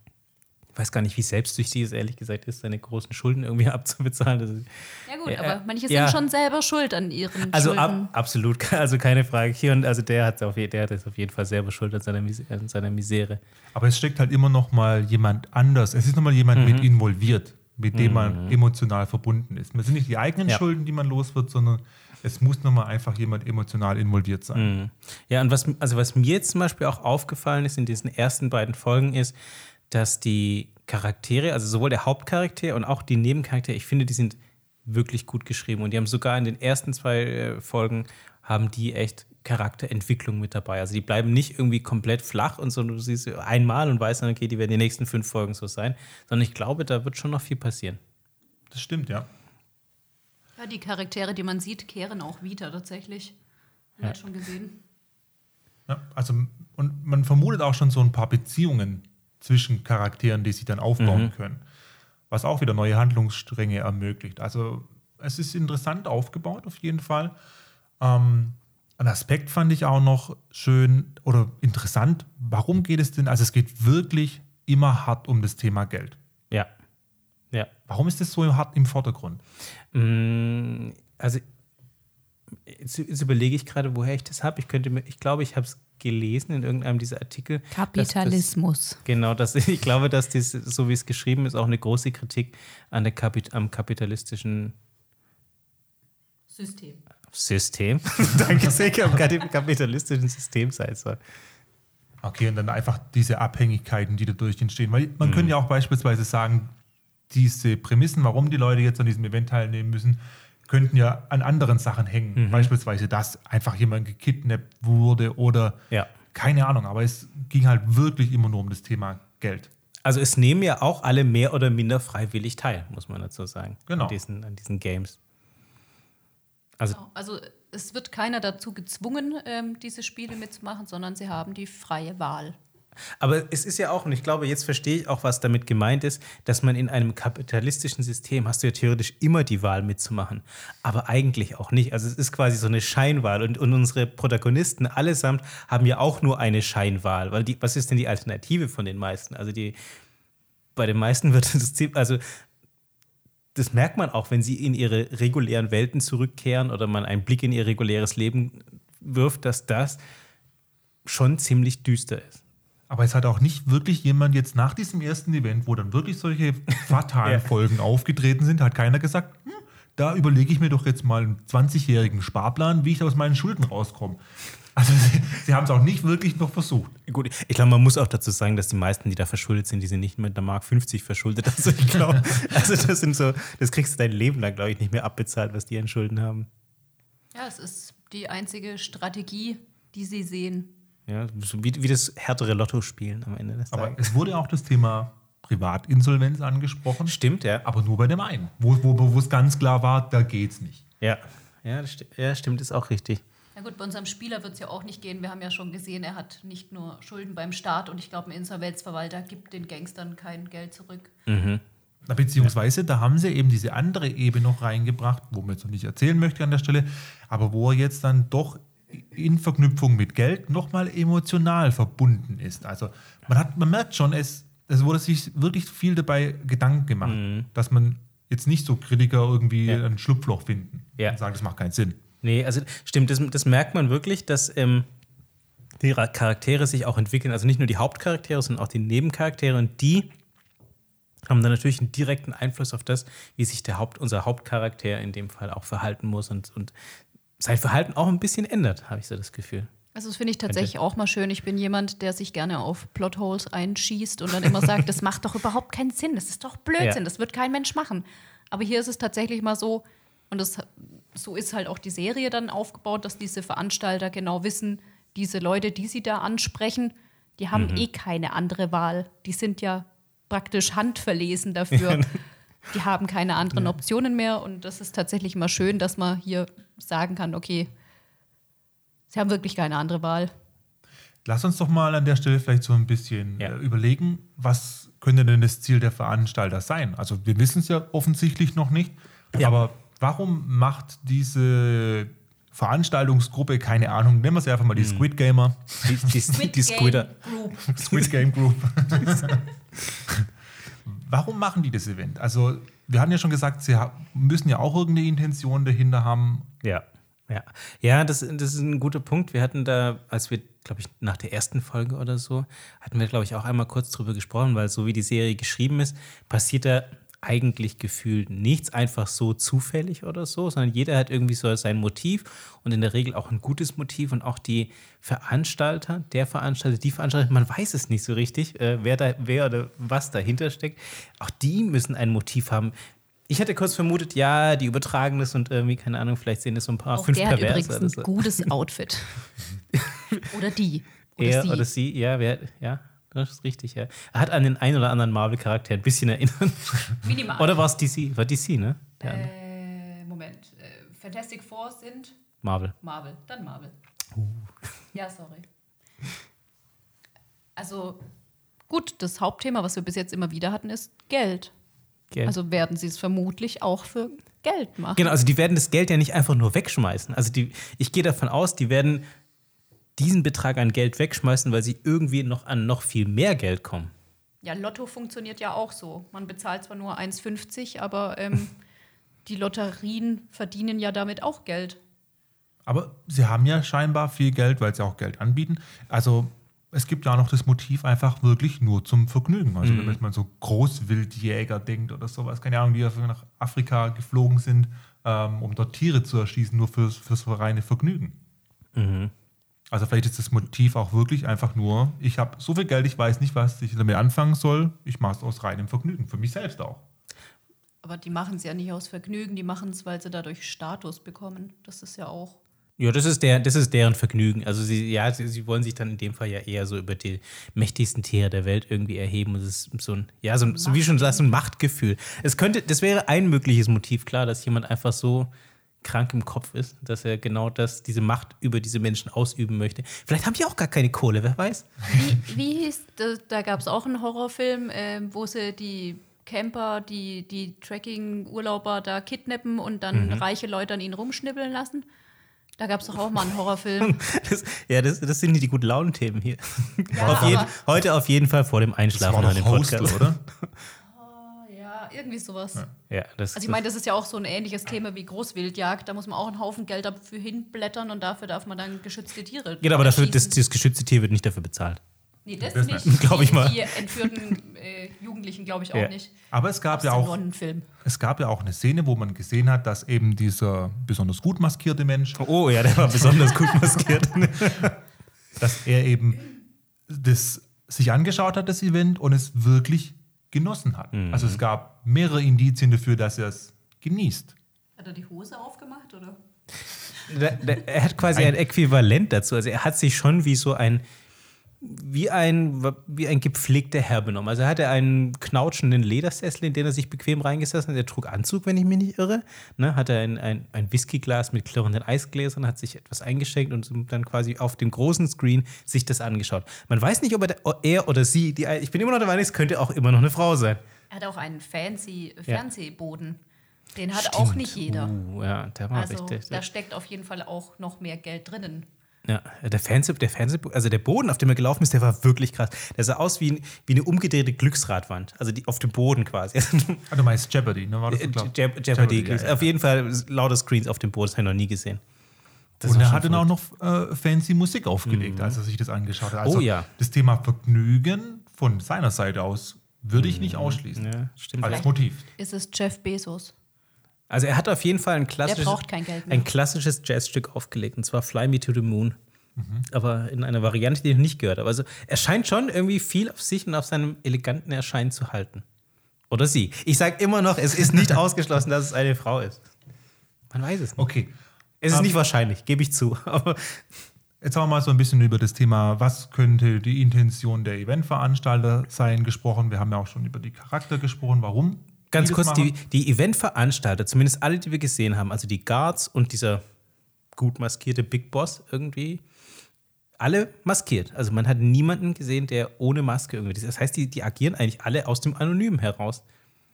ich weiß gar nicht, wie selbstsüchtig es ehrlich gesagt ist, seine großen Schulden irgendwie abzubezahlen. Das ist, ja gut, äh, aber manche sind ja. schon selber schuld an ihren also Schulden. Ab, absolut, also keine Frage. Hier und also der hat auf, der hat es auf jeden Fall selber schuld an seiner, an seiner Misere. Aber es steckt halt immer noch mal jemand anders. Es ist noch mal jemand mhm. mit involviert, mit dem mhm. man emotional verbunden ist. Es sind nicht die eigenen ja. Schulden, die man los wird, sondern es muss nochmal einfach jemand emotional involviert sein. Mhm. Ja, und was, also was mir jetzt zum Beispiel auch aufgefallen ist in diesen ersten beiden Folgen ist, dass die Charaktere, also sowohl der Hauptcharakter und auch die Nebencharaktere, ich finde, die sind wirklich gut geschrieben. Und die haben sogar in den ersten zwei äh, Folgen haben die echt Charakterentwicklung mit dabei. Also die bleiben nicht irgendwie komplett flach und so, du siehst einmal und weißt dann, okay, die werden die nächsten fünf Folgen so sein, sondern ich glaube, da wird schon noch viel passieren. Das stimmt, ja. Ja, die Charaktere, die man sieht, kehren auch wieder tatsächlich. Man ja. hat schon gesehen. Ja, also, und man vermutet auch schon so ein paar Beziehungen zwischen Charakteren, die sich dann aufbauen mhm. können. Was auch wieder neue Handlungsstränge ermöglicht. Also es ist interessant aufgebaut auf jeden Fall. Ähm, ein Aspekt fand ich auch noch schön oder interessant. Warum geht es denn? Also es geht wirklich immer hart um das Thema Geld. Ja. Ja. Warum ist das so hart im Vordergrund? Mm, also jetzt, jetzt überlege ich gerade, woher ich das habe. Ich könnte mir, ich glaube, ich habe es gelesen in irgendeinem dieser Artikel. Kapitalismus. Das, genau, das, ich glaube, dass das, so wie es geschrieben ist, auch eine große Kritik an der Kapit am kapitalistischen System. System. Danke sehr, am kapitalistischen System sein soll. Okay, und dann einfach diese Abhängigkeiten, die dadurch entstehen. Weil man mhm. könnte ja auch beispielsweise sagen, diese Prämissen, warum die Leute jetzt an diesem Event teilnehmen müssen, könnten ja an anderen Sachen hängen. Mhm. Beispielsweise, dass einfach jemand gekidnappt wurde oder ja. keine Ahnung. Aber es ging halt wirklich immer nur um das Thema Geld. Also es nehmen ja auch alle mehr oder minder freiwillig teil, muss man dazu sagen. Genau. An diesen, an diesen Games. Also, genau. also es wird keiner dazu gezwungen, ähm, diese Spiele mitzumachen, sondern sie haben die freie Wahl. Aber es ist ja auch, und ich glaube, jetzt verstehe ich auch, was damit gemeint ist, dass man in einem kapitalistischen System hast du ja theoretisch immer die Wahl mitzumachen, aber eigentlich auch nicht. Also es ist quasi so eine Scheinwahl und, und unsere Protagonisten allesamt haben ja auch nur eine Scheinwahl, weil die, was ist denn die Alternative von den meisten? Also die, bei den meisten wird das also das merkt man auch, wenn sie in ihre regulären Welten zurückkehren oder man einen Blick in ihr reguläres Leben wirft, dass das schon ziemlich düster ist. Aber es hat auch nicht wirklich jemand jetzt nach diesem ersten Event, wo dann wirklich solche fatalen ja. Folgen aufgetreten sind, hat keiner gesagt, hm, da überlege ich mir doch jetzt mal einen 20-jährigen Sparplan, wie ich aus meinen Schulden rauskomme. Also sie, sie haben es auch nicht wirklich noch versucht. Gut, ich glaube, man muss auch dazu sagen, dass die meisten, die da verschuldet sind, die sind nicht mit der Mark 50 verschuldet. Also ich glaube, also das sind so, das kriegst du dein Leben lang, glaube ich, nicht mehr abbezahlt, was die an Schulden haben. Ja, es ist die einzige Strategie, die sie sehen. Ja, wie, wie das härtere Lotto-Spielen am Ende des Tages. Aber es wurde auch das Thema Privatinsolvenz angesprochen. Stimmt, ja. Aber nur bei dem einen, wo, wo, wo es ganz klar war, da geht's nicht. Ja, ja, sti ja stimmt, ist auch richtig. Na gut, bei unserem Spieler wird es ja auch nicht gehen. Wir haben ja schon gesehen, er hat nicht nur Schulden beim Staat und ich glaube, ein Insolvenzverwalter gibt den Gangstern kein Geld zurück. Mhm. Beziehungsweise, da haben sie eben diese andere Ebene noch reingebracht, wo man jetzt noch nicht erzählen möchte an der Stelle, aber wo er jetzt dann doch in Verknüpfung mit Geld nochmal emotional verbunden ist. Also man, hat, man merkt schon, es, es wurde sich wirklich viel dabei Gedanken gemacht, mhm. dass man jetzt nicht so Kritiker irgendwie ja. ein Schlupfloch finden ja. und sagen, das macht keinen Sinn. Nee, also stimmt, das, das merkt man wirklich, dass ähm, die Charaktere sich auch entwickeln. Also nicht nur die Hauptcharaktere, sondern auch die Nebencharaktere. Und die haben dann natürlich einen direkten Einfluss auf das, wie sich der Haupt, unser Hauptcharakter in dem Fall auch verhalten muss und, und sein Verhalten auch ein bisschen ändert, habe ich so das Gefühl. Also das finde ich tatsächlich auch mal schön. Ich bin jemand, der sich gerne auf Plotholes einschießt und dann immer sagt, das macht doch überhaupt keinen Sinn, das ist doch Blödsinn, ja. das wird kein Mensch machen. Aber hier ist es tatsächlich mal so, und das so ist halt auch die Serie dann aufgebaut, dass diese Veranstalter genau wissen, diese Leute, die sie da ansprechen, die haben mhm. eh keine andere Wahl. Die sind ja praktisch handverlesen dafür. die haben keine anderen Optionen mehr. Und das ist tatsächlich mal schön, dass man hier sagen kann, okay, sie haben wirklich keine andere Wahl. Lass uns doch mal an der Stelle vielleicht so ein bisschen ja. Äh, überlegen, was könnte denn das Ziel der Veranstalter sein? Also wir wissen es ja offensichtlich noch nicht, ja. aber warum macht diese Veranstaltungsgruppe, keine Ahnung, nennen wir sie einfach mal die hm. Squid Gamer. Die, die, Squid die Squidder. Group. Squid Game Group. warum machen die das Event? Also, wir hatten ja schon gesagt, sie müssen ja auch irgendeine Intention dahinter haben. Ja. Ja, ja das, das ist ein guter Punkt. Wir hatten da, als wir, glaube ich, nach der ersten Folge oder so, hatten wir, glaube ich, auch einmal kurz drüber gesprochen, weil so wie die Serie geschrieben ist, passiert da eigentlich gefühlt nichts einfach so zufällig oder so, sondern jeder hat irgendwie so sein Motiv und in der Regel auch ein gutes Motiv und auch die Veranstalter, der Veranstalter, die Veranstalter, man weiß es nicht so richtig, äh, wer da, wer oder was dahinter steckt. Auch die müssen ein Motiv haben. Ich hätte kurz vermutet, ja, die übertragen das und irgendwie, keine Ahnung, vielleicht sehen das so ein paar auch fünf der hat übrigens ein so. gutes Outfit. oder die. Oder er sie. oder sie, ja, wer, ja. Das ist richtig, ja. Er hat an den einen oder anderen Marvel-Charakter ein bisschen erinnert. Minimal. Oder war es DC? War DC, ne? Äh, Moment. Äh, Fantastic Four sind. Marvel. Marvel. Dann Marvel. Uh. Ja, sorry. Also, gut, das Hauptthema, was wir bis jetzt immer wieder hatten, ist Geld. Geld. Also werden sie es vermutlich auch für Geld machen. Genau, also die werden das Geld ja nicht einfach nur wegschmeißen. Also die, ich gehe davon aus, die werden diesen Betrag an Geld wegschmeißen, weil sie irgendwie noch an noch viel mehr Geld kommen. Ja, Lotto funktioniert ja auch so. Man bezahlt zwar nur 1,50, aber ähm, die Lotterien verdienen ja damit auch Geld. Aber sie haben ja scheinbar viel Geld, weil sie auch Geld anbieten. Also es gibt ja auch noch das Motiv einfach wirklich nur zum Vergnügen. Also mhm. wenn man so Großwildjäger denkt oder sowas, keine Ahnung, die nach Afrika geflogen sind, ähm, um dort Tiere zu erschießen, nur fürs, fürs reine Vergnügen. Mhm. Also vielleicht ist das Motiv auch wirklich einfach nur, ich habe so viel Geld, ich weiß nicht, was ich damit anfangen soll, ich mache es aus reinem Vergnügen, für mich selbst auch. Aber die machen es ja nicht aus Vergnügen, die machen es, weil sie dadurch Status bekommen. Das ist ja auch. Ja, das ist, der, das ist deren Vergnügen. Also sie, ja, sie, sie wollen sich dann in dem Fall ja eher so über die mächtigsten Tiere der Welt irgendwie erheben. Das ist so ein, ja, so, ein, so wie schon sagst, so ein Machtgefühl. Es könnte, das wäre ein mögliches Motiv, klar, dass jemand einfach so krank im Kopf ist, dass er genau das, diese Macht über diese Menschen ausüben möchte. Vielleicht haben die auch gar keine Kohle, wer weiß. Wie, wie hieß, da, da gab es auch einen Horrorfilm, äh, wo sie die Camper, die, die Trekking-Urlauber da kidnappen und dann Mhm. reiche Leute an ihnen rumschnibbeln lassen. Da gab es doch auch mal einen Horrorfilm. Das, ja, das, das sind die guten Launen-Themen hier. Ja, auf jeden, heute auf jeden Fall vor dem Einschlafen an dem Hostel, Podcast. oder? irgendwie sowas. Ja, das, Also ich meine, das ist ja auch so ein ähnliches Thema wie Großwildjagd. Da muss man auch einen Haufen Geld dafür hinblättern und dafür darf man dann geschützte Tiere. Genau, aber dafür, das, erschießen. das geschützte Tier wird nicht dafür bezahlt. nee, das, das nicht. nicht. Glaub ich Die- mal. Die entführten äh, Jugendlichen, glaube ich, auch Ja. nicht. Aber es gab Aus ja auch. Es gab ja auch eine Szene, wo man gesehen hat, dass eben dieser besonders gut maskierte Mensch, Oh ja, der war besonders gut maskiert. dass er eben das sich angeschaut hat, das Event, und es wirklich genossen hat. Mhm. Also es gab mehrere Indizien dafür, dass er es genießt. Hat er die Hose aufgemacht, oder? Der, der, er hat quasi ein Äquivalent dazu. Also er hat sich schon wie so ein wie ein, wie ein gepflegter Herr benommen. Also er hatte einen knautschenden Ledersessel, in den er sich bequem reingesessen hat. Er trug Anzug, wenn ich mich nicht irre. Ne, hatte ein, ein, ein Whiskyglas mit klirrenden Eisgläsern, hat sich etwas eingeschenkt und dann quasi auf dem großen Screen sich das angeschaut. Man weiß nicht, ob er, er oder sie, die, ich bin immer noch der Meinung, es könnte auch immer noch eine Frau sein. Er hat auch einen fancy Ja. Fernsehboden. Den hat auch nicht jeder. Uh, ja, der war Also richtig. da steckt auf jeden Fall auch noch mehr Geld drinnen. Ja, der Fernseh, der Fernseh, also der Boden, auf dem er gelaufen ist, der war wirklich krass. Der sah aus wie, ein, wie eine umgedrehte Glücksradwand, also die auf dem Boden quasi. Ah, du meinst Jeopardy, ne? War das so klar? Jeopardy, Jeopardy ja, ja. auf jeden Fall lauter Screens auf dem Boden, das habe ich noch nie gesehen. Das Und er hat dann auch noch äh, fancy Musik aufgelegt, als er sich das angeschaut hat. Also Oh ja. das Thema Vergnügen von seiner Seite aus würde ich nicht ausschließen. Ja, stimmt. Als Motiv. Ist es Jeff Bezos? Also er hat auf jeden Fall ein klassisches, braucht kein Geld mehr. ein klassisches Jazzstück aufgelegt, und zwar Fly Me to the Moon. Mhm. Aber in einer Variante, die ich noch nicht gehört habe. Also er scheint schon irgendwie viel auf sich und auf seinem eleganten Erscheinen zu halten. Oder sie. Ich sage immer noch, es ist nicht ausgeschlossen, dass es eine Frau ist. Man weiß es nicht. Okay. Es ist Ähm, nicht wahrscheinlich, gebe ich zu. Aber Jetzt haben wir mal so ein bisschen über das Thema, was könnte die Intention der Eventveranstalter sein, gesprochen. Wir haben ja auch schon über die Charakter gesprochen. Warum? Ganz die kurz, die, machen. die Eventveranstalter, zumindest alle, die wir gesehen haben, also die Guards und dieser gut maskierte Big Boss irgendwie, alle maskiert. Also man hat niemanden gesehen, der ohne Maske irgendwie. Das heißt, die, die agieren eigentlich alle aus dem Anonymen heraus.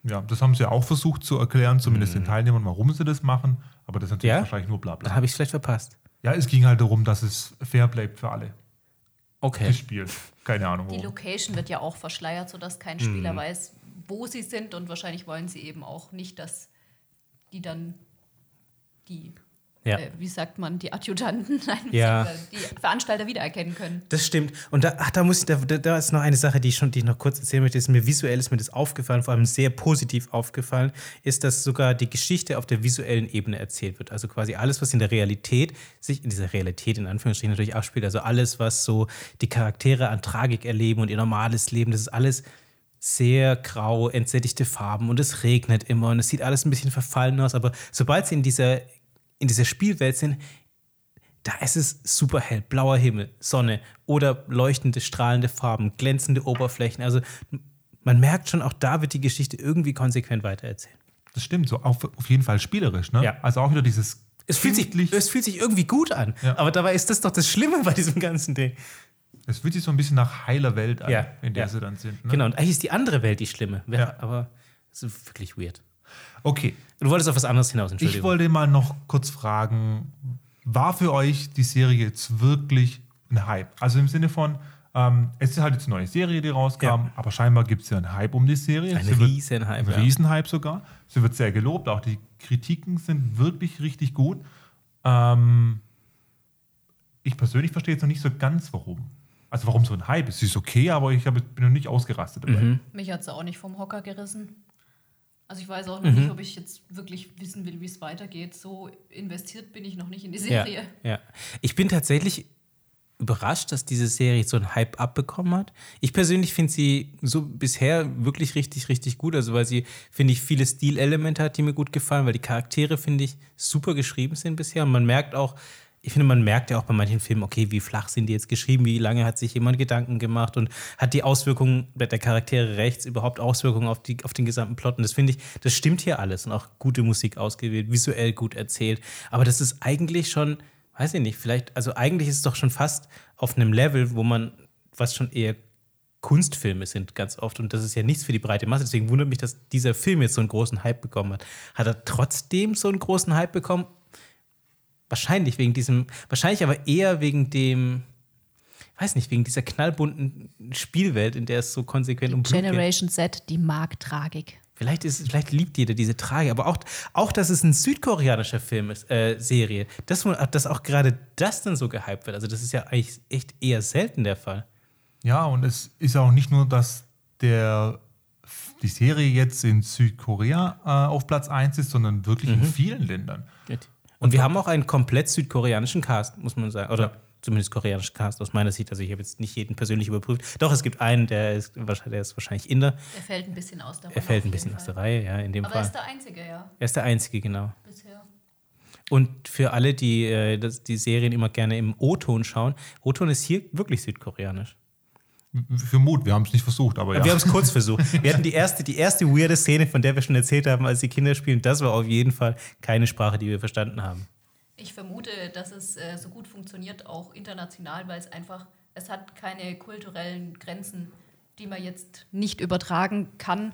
Ja, das haben sie ja auch versucht zu erklären, zumindest den Teilnehmern, warum sie das machen. Aber das ist natürlich Mhm. Ja? wahrscheinlich nur Dann Blabla. habe ich es vielleicht verpasst. Ja, es ging halt darum, dass es fair bleibt für alle. Okay. Das Spiel. Keine Ahnung. Die Warum. Location wird ja auch verschleiert, sodass kein Mhm. Spieler weiß, wo sie sind. Und wahrscheinlich wollen sie eben auch nicht, dass die dann die, Ja. äh, wie sagt man, die Adjutanten, nein, Ja. die Veranstalter wiedererkennen können. Das stimmt. Und da, ach, da muss ich, da, da da ist noch eine Sache, die ich schon, die ich noch kurz erzählen möchte. Ist mir visuell ist mir das aufgefallen, vor allem sehr positiv aufgefallen, ist, dass sogar die Geschichte auf der visuellen Ebene erzählt wird. Also quasi alles, was in der Realität sich in dieser Realität in Anführungsstrichen natürlich abspielt. Also alles, was so die Charaktere an Tragik erleben und ihr normales Leben, das ist alles sehr grau, entsättigte Farben und es regnet immer und es sieht alles ein bisschen verfallen aus. Aber sobald sie in dieser, in dieser Spielwelt sind, da ist es super hell, blauer Himmel, Sonne oder leuchtende, strahlende Farben, glänzende Oberflächen. Also man merkt schon, auch da wird die Geschichte irgendwie konsequent weitererzählt. Das stimmt, so auf, auf jeden Fall spielerisch. Ne? Ja. Also auch wieder dieses. Es fühlt, sich, es fühlt sich irgendwie gut an, Ja. aber dabei ist das doch das Schlimme bei diesem ganzen Ding. Es fühlt sich so ein bisschen nach heiler Welt an, Ja, in der ja. sie dann sind. Ne? Genau, und eigentlich ist die andere Welt die schlimme. Ja. Aber es ist wirklich weird. Okay, Du wolltest auf was anderes hinaus, ich Entschuldigung. wollte mal noch kurz fragen: War für euch die Serie jetzt wirklich ein Hype? Also im Sinne von, ähm, es ist halt jetzt eine neue Serie, die rauskam, Ja. aber scheinbar gibt es ja einen Hype um die Serie. Ein Riesenhype, Ein ja. Riesenhype sogar. Sie wird sehr gelobt, auch die Kritiken sind wirklich richtig gut. Ähm, ich persönlich verstehe jetzt noch nicht so ganz, warum. Also warum so ein Hype? Es ist okay, aber ich hab, bin noch nicht ausgerastet dabei. Mhm. Mich hat sie auch nicht vom Hocker gerissen. Also ich weiß auch noch mhm. nicht, ob ich jetzt wirklich wissen will, wie es weitergeht. So investiert bin ich noch nicht in die Serie. Ja, ja. Ich bin tatsächlich überrascht, dass diese Serie so einen Hype abbekommen hat. Ich persönlich finde sie so bisher wirklich richtig, richtig gut. Also weil sie, finde ich, viele Stilelemente hat, die mir gut gefallen, weil die Charaktere, finde ich, super geschrieben sind bisher. Und man merkt auch, ich finde, man merkt ja auch bei manchen Filmen, okay, wie flach sind die jetzt geschrieben, wie lange hat sich jemand Gedanken gemacht und hat die Auswirkungen der Charaktere rechts überhaupt Auswirkungen auf, die, auf den gesamten Plot. Und das finde ich, das stimmt hier alles und auch gute Musik ausgewählt, visuell gut erzählt. Aber das ist eigentlich schon weiß ich nicht, vielleicht, also eigentlich ist es doch schon fast auf einem Level, wo man, was schon eher Kunstfilme sind ganz oft und das ist ja nichts für die breite Masse. Deswegen wundert mich, dass dieser Film jetzt so einen großen Hype bekommen hat. Hat er trotzdem so einen großen Hype bekommen? Wahrscheinlich wegen diesem, wahrscheinlich aber eher wegen dem, weiß nicht, wegen dieser knallbunten Spielwelt, in der es so konsequent um Blut Generation Z, die mag Tragik. Vielleicht, ist, vielleicht liebt jeder diese Trage, aber auch, auch dass es ein südkoreanischer Film ist, äh, Serie, dass, dass auch gerade das dann so gehypt wird. Also, das ist ja eigentlich echt eher selten der Fall. Ja, und es ist auch nicht nur, dass der, die Serie jetzt in Südkorea äh, auf Platz 1 ist, sondern wirklich mhm. in vielen Ländern. Und, und wir haben auch einen komplett südkoreanischen Cast, muss man sagen. Oder ja zumindest koreanische Cast aus meiner Sicht. Also ich habe jetzt nicht jeden persönlich überprüft. Doch, es gibt einen, der ist, der ist wahrscheinlich Inder. Er fällt ein bisschen aus der Reihe. Er fällt ein bisschen Fall. aus der Reihe, ja, in dem Aber Fall. er ist der Einzige, ja. Er ist der Einzige, genau. Bisher. Und für alle, die äh, das, die Serien immer gerne im O-Ton schauen, O-Ton ist hier wirklich südkoreanisch. Für Mut, wir haben es nicht versucht, aber ja. Wir haben es kurz versucht. Wir hatten die erste, die erste weirde Szene, von der wir schon erzählt haben, als die Kinder spielen. Das war auf jeden Fall keine Sprache, die wir verstanden haben. Ich vermute, dass es äh, so gut funktioniert, auch international, weil es einfach, es hat keine kulturellen Grenzen, die man jetzt nicht übertragen kann.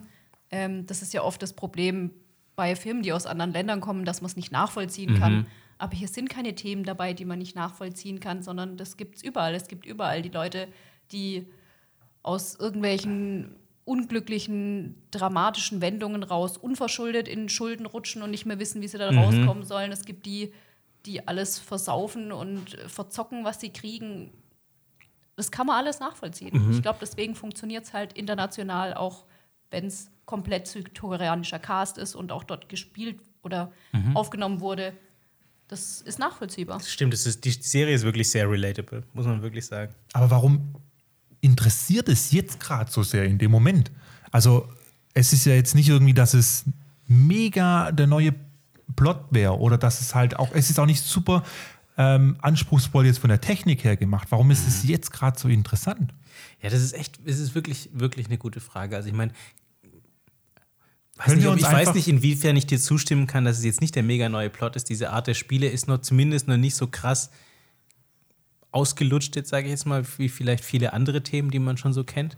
Ähm, das ist ja oft das Problem bei Filmen, die aus anderen Ländern kommen, dass man es nicht nachvollziehen mhm. kann. Aber hier sind keine Themen dabei, die man nicht nachvollziehen kann, sondern das gibt es überall. Es gibt überall die Leute, die aus irgendwelchen unglücklichen, dramatischen Wendungen raus unverschuldet in Schulden rutschen und nicht mehr wissen, wie sie da mhm. rauskommen sollen. Es gibt die, die alles versaufen und verzocken, was sie kriegen. Das kann man alles nachvollziehen. Mhm. Ich glaube, deswegen funktioniert es halt international, auch wenn es komplett südkoreanischer Cast ist und auch dort gespielt oder mhm. aufgenommen wurde. Das ist nachvollziehbar. Das stimmt, das ist, die Serie ist wirklich sehr relatable, muss man wirklich sagen. Aber warum interessiert es jetzt gerade so sehr in dem Moment? Also, es ist ja jetzt nicht irgendwie, dass es mega der neue Plot wäre oder dass es halt auch, es ist auch nicht super ähm, anspruchsvoll jetzt von der Technik her gemacht. Warum ist es mhm. jetzt gerade so interessant? Ja, das ist echt, es ist wirklich, wirklich eine gute Frage. Also ich meine, Weiß nicht, ich weiß nicht, inwiefern ich dir zustimmen kann, dass es jetzt nicht der mega neue Plot ist. Diese Art der Spiele ist noch zumindest noch nicht so krass ausgelutscht, jetzt sage ich jetzt mal, wie vielleicht viele andere Themen, die man schon so kennt.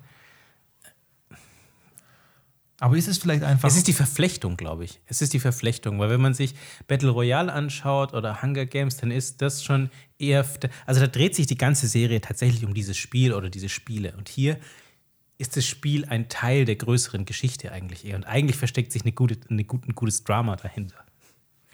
Aber ist es vielleicht einfach. Es ist die Verflechtung, glaube ich. Es ist die Verflechtung, weil wenn man sich Battle Royale anschaut oder Hunger Games, dann ist das schon eher. Also da dreht sich die ganze Serie tatsächlich um dieses Spiel oder diese Spiele. Und hier ist das Spiel ein Teil der größeren Geschichte eigentlich eher. Und eigentlich versteckt sich eine gute, eine ein gutes Drama dahinter.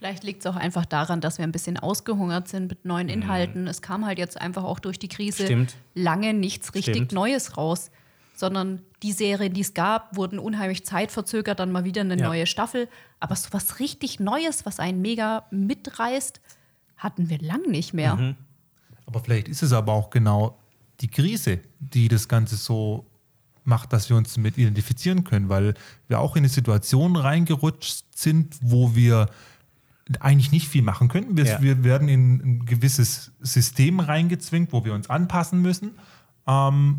Vielleicht liegt es auch einfach daran, dass wir ein bisschen ausgehungert sind mit neuen mhm. Inhalten. Mhm. Es kam halt jetzt einfach auch durch die Krise Stimmt. lange nichts richtig Stimmt. Neues raus sondern die Serien, die es gab, wurden unheimlich zeitverzögert, dann mal wieder eine ja. neue Staffel. Aber so was richtig Neues, was einen mega mitreißt, hatten wir lang nicht mehr. Mhm. Aber vielleicht ist es aber auch genau die Krise, die das Ganze so macht, dass wir uns damit identifizieren können, weil wir auch in eine Situation reingerutscht sind, wo wir eigentlich nicht viel machen können. Wir, ja. wir werden in ein gewisses System reingezwingt, wo wir uns anpassen müssen. Ähm,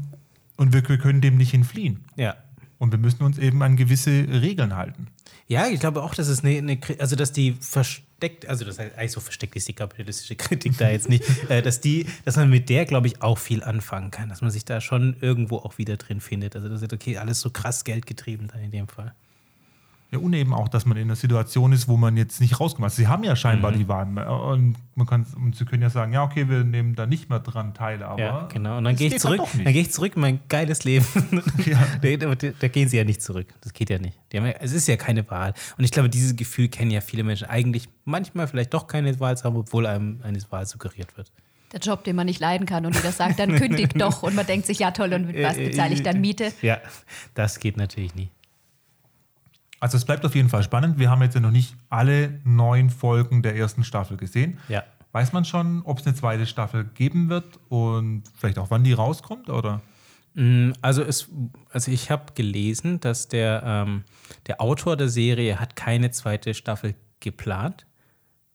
und wir können dem nicht entfliehen. Ja. Und wir müssen uns eben an gewisse Regeln halten. Ja, ich glaube auch, dass es eine, eine also dass die versteckt, also das heißt, eigentlich so versteckt ist die kapitalistische Kritik da jetzt nicht, äh, dass die, dass man mit der, glaube ich, auch viel anfangen kann, dass man sich da schon irgendwo auch wieder drin findet. Also das ist okay, alles so krass geldgetrieben dann in dem Fall. Ja, und eben auch, dass man in einer Situation ist, wo man jetzt nicht rauskommt. Also sie haben ja scheinbar mhm. die Wahl. Und, man kann, und sie können ja sagen, ja, okay, wir nehmen da nicht mehr dran teil. Aber ja, genau. Und dann gehe ich zurück. Dann gehe ich zurück in mein geiles Leben. Ja. da, da, da, gehen sie ja nicht zurück. Das geht ja nicht. Ja, es ist ja keine Wahl. Und ich glaube, dieses Gefühl kennen ja viele Menschen. Eigentlich manchmal vielleicht doch keine Wahl zu haben, obwohl einem eine Wahl suggeriert wird der Job, den man nicht leiden kann und jeder sagt, dann kündigt doch und man denkt sich, ja toll, und mit was bezahle ich dann Miete? Ja, das geht natürlich nie. Also es bleibt auf jeden Fall spannend. Wir haben jetzt ja noch nicht alle neun Folgen der ersten Staffel gesehen. Ja. Weiß man schon, ob es eine zweite Staffel geben wird und vielleicht auch wann die rauskommt, oder? Mm, Also, es, also ich habe gelesen, dass der, ähm, der Autor der Serie hat keine zweite Staffel geplant.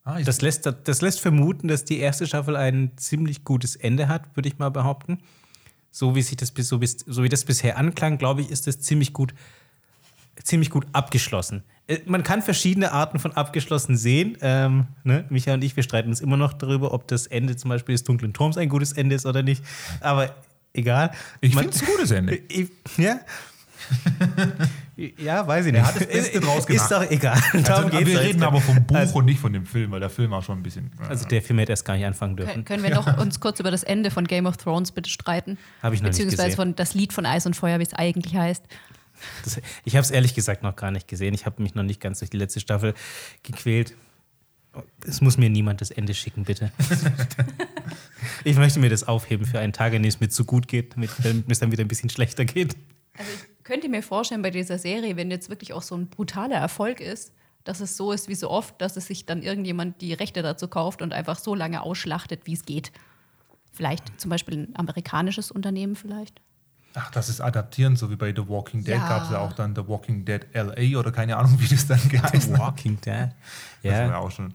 Ah, Das lässt, das lässt vermuten, dass die erste Staffel ein ziemlich gutes Ende hat, würde ich mal behaupten. So wie sich das so, bis, so wie das bisher anklang, glaube ich, ist das ziemlich gut, ziemlich gut abgeschlossen. Äh, Man kann verschiedene Arten von abgeschlossen sehen. Ähm, ne? Micha und ich, wir streiten uns immer noch darüber, ob das Ende zum Beispiel des Dunklen Turms ein gutes Ende ist oder nicht. Aber egal. Ich finde es ein gutes Ende. ich, ja. ja, weiß ich nicht. Er hat das Beste draus gemacht. Ist doch egal. Also, Darum geht's wir reden aber vom Buch Also- und nicht von dem Film, weil der Film auch schon ein bisschen. Also der Film hätte erst gar nicht anfangen Können, dürfen. können wir noch uns kurz über das Ende von Game of Thrones bitte streiten? Hab ich noch nicht Beziehungsweise gesehen. von das Lied von Eis und Feuer, wie es eigentlich heißt. Das, ich habe es ehrlich gesagt noch gar nicht gesehen. Ich habe mich noch nicht ganz durch die letzte Staffel gequält. Es muss mir niemand das Ende schicken, bitte. ich möchte mir das aufheben für einen Tag, an dem es mir zu gut geht, damit es dann wieder ein bisschen schlechter geht. Also ich könnte mir vorstellen, bei dieser Serie, wenn jetzt wirklich auch so ein brutaler Erfolg ist, dass es so ist wie so oft, dass es sich dann irgendjemand die Rechte dazu kauft und einfach so lange ausschlachtet, wie es geht. Vielleicht zum Beispiel ein amerikanisches Unternehmen vielleicht. Ach, das ist adaptieren, so wie bei The Walking Dead Ja. gab es ja auch dann The Walking Dead LA oder keine Ahnung, wie das dann geheißen hat. Walking Dead. Das war ja Ja. auch schon.